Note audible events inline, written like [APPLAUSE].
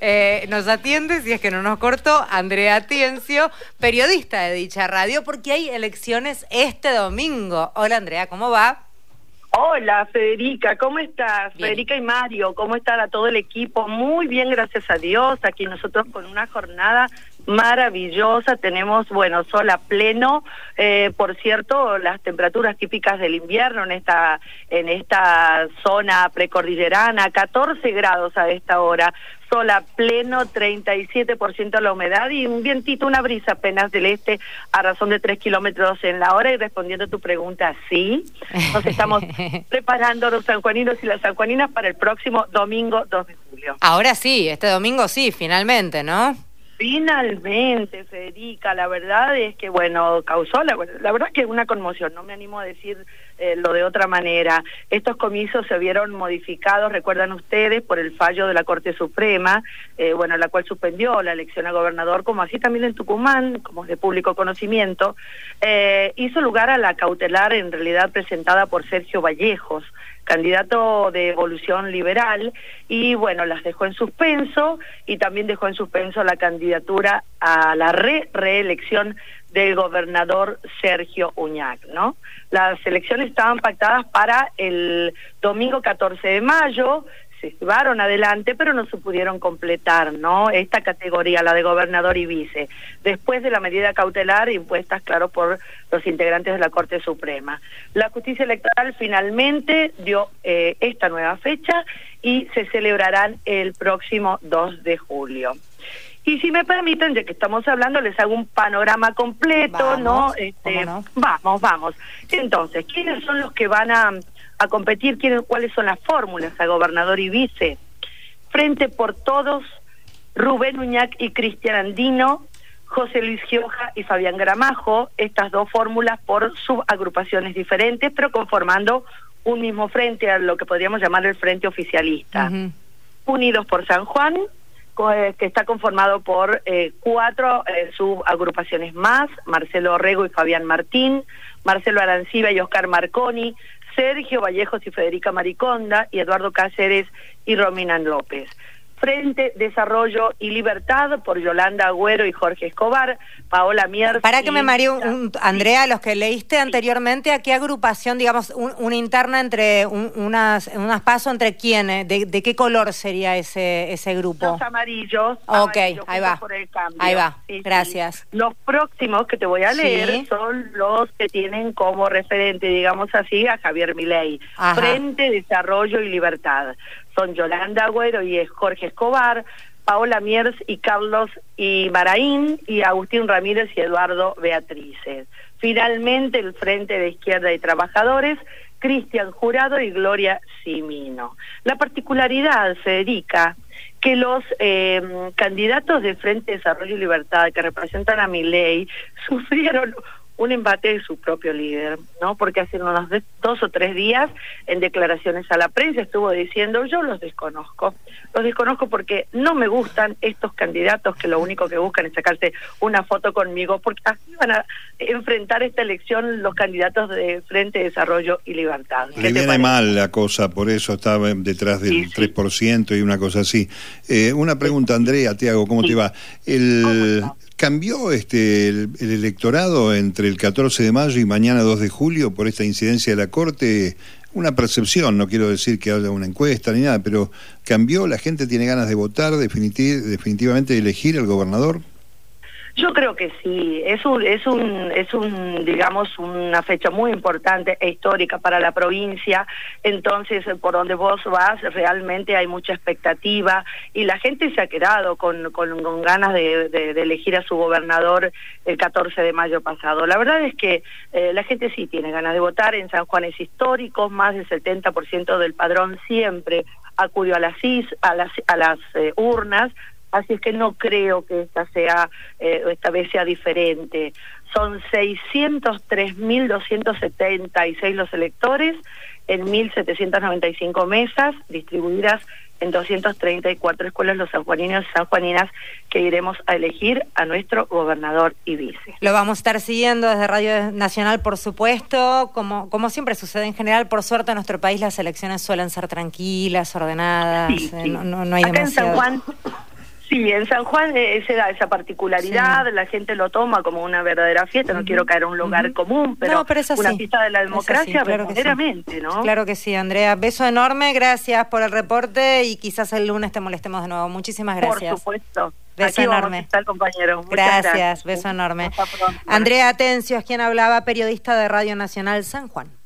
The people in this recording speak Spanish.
Eh, nos atiende, si es que no nos cortó, Andrea Tiencio, periodista de dicha radio, porque hay elecciones este domingo. Hola Andrea, ¿cómo va? Hola Federica, ¿cómo estás? Federica y Mario, ¿cómo están a todo el equipo? Muy bien, gracias a Dios. Aquí nosotros con una jornada maravillosa, tenemos, bueno, sol a pleno, eh, por cierto, las temperaturas típicas del invierno en esta, en esta zona precordillerana, 14 grados a esta hora, sol a pleno, 37% la humedad y un vientito, una brisa apenas del este a razón de 3 kilómetros en la hora y respondiendo a tu pregunta, sí, nos estamos [LAUGHS] preparando los sanjuaninos y las sanjuaninas para el próximo domingo 2 de julio. Ahora sí, este domingo sí, finalmente, ¿no? Finalmente, Federica, la verdad es que, bueno, causó, la, verdad que una conmoción, no me animo a decir eh, lo de otra manera. Estos comicios se vieron modificados, recuerdan ustedes, por el fallo de la Corte Suprema, eh, bueno, la cual suspendió la elección a gobernador, como así también en Tucumán, como es de público conocimiento, eh, hizo lugar a la cautelar en realidad presentada por Sergio Vallejos, candidato de evolución liberal, y bueno, las dejó en suspenso y también dejó en suspenso la candidatura a la re reelección del gobernador Sergio Uñac, ¿no? Las elecciones estaban pactadas para el domingo 14 de mayo, se llevaron adelante, pero no se pudieron completar, ¿no? Esta categoría, la de gobernador y vice, después de la medida cautelar impuesta, claro, por los integrantes de la Corte Suprema. La justicia electoral finalmente dio eh, esta nueva fecha y se celebrarán el próximo 2 de julio. Y si me permiten, ya que estamos hablando, les hago un panorama completo, ¿no? Este, Vamos, vamos. Entonces, ¿quiénes son los que van a a competir quieren, cuáles son las fórmulas a gobernador y vice. Frente por todos, Rubén Uñac y Cristian Andino, José Luis Gioja y Fabián Gramajo, estas dos fórmulas por subagrupaciones diferentes, pero conformando un mismo frente, a lo que podríamos llamar el frente oficialista. Unidos por San Juan, que está conformado por eh, cuatro eh, subagrupaciones más, Marcelo Orrego y Fabián Martín, Marcelo Aranciba y Oscar Marconi, Sergio Vallejos y Federica Mariconda y Eduardo Cáceres y Romina López. Frente Desarrollo y Libertad por Yolanda Agüero y Jorge Escobar, Paola Mier. Para que me maría, un, Andrea, los que leíste anteriormente, ¿a qué agrupación, digamos, una interna entre unas, unas pasos entre quiénes? De, qué color sería ese ese grupo? Los amarillos. Ok, ahí va. Ahí va, gracias. Los próximos que te voy a leer son los que tienen como referente, digamos así, a Javier Milei. Frente Desarrollo y Libertad son Yolanda Agüero y Jorge Escobar, Paola Miers y Carlos y Maraín, y Agustín Ramírez y Eduardo Beatrices. Finalmente, el Frente de Izquierda y Trabajadores, Cristian Jurado y Gloria Simino. La particularidad, Federica, que los eh, candidatos de Frente de Desarrollo y Libertad que representan a mi ley [LAUGHS] sufrieron un embate de su propio líder, ¿no? Porque hace unos dos o tres días, en declaraciones a la prensa, estuvo diciendo, yo los desconozco, los desconozco porque no me gustan estos candidatos que lo único que buscan es sacarse una foto conmigo, porque así van a enfrentar esta elección los candidatos de Frente de Desarrollo y Libertad. Le viene mal la cosa, por eso estaba detrás del 3% y una cosa así. Eh, una pregunta, Andrea, te hago, ¿cómo te va? El... ¿Cambió este el, electorado entre el 14 de mayo y mañana 2 de julio por esta incidencia de la Corte? Una percepción, no quiero decir que haya una encuesta ni nada, pero ¿cambió? ¿La gente tiene ganas de votar definitivamente de elegir al gobernador? Yo creo que sí, es un, es un, es un, digamos, una fecha muy importante e histórica para la provincia, entonces por donde vos vas realmente hay mucha expectativa y la gente se ha quedado con, con, ganas de, de, elegir a su gobernador el 14 de mayo pasado. La verdad es que eh, la gente sí tiene ganas de votar, en San Juan es histórico, más del 70% del padrón siempre acudió a las, a las, a las eh, urnas, Así es que no creo que esta sea eh, esta vez sea diferente. Son 603.276 los electores en 1.795 mesas distribuidas en 234 escuelas los sanjuaninos y sanjuaninas que iremos a elegir a nuestro gobernador y vice. Lo vamos a estar siguiendo desde Radio Nacional, por supuesto. Como, como siempre sucede en general, por suerte en nuestro país las elecciones suelen ser tranquilas, ordenadas, eh, No, no, hay demasiado... Sí, en San Juan eh, se da esa particularidad, la gente lo toma como una verdadera fiesta, no quiero caer en un lugar común, pero, una fiesta de la democracia verdaderamente, ¿no? Claro que sí, Andrea. Beso enorme, gracias por el reporte y quizás el lunes te molestemos de nuevo. Muchísimas gracias. Por supuesto. Beso enorme. compañero. Gracias, beso enorme. Andrea Atencio es quien hablaba, periodista de Radio Nacional San Juan.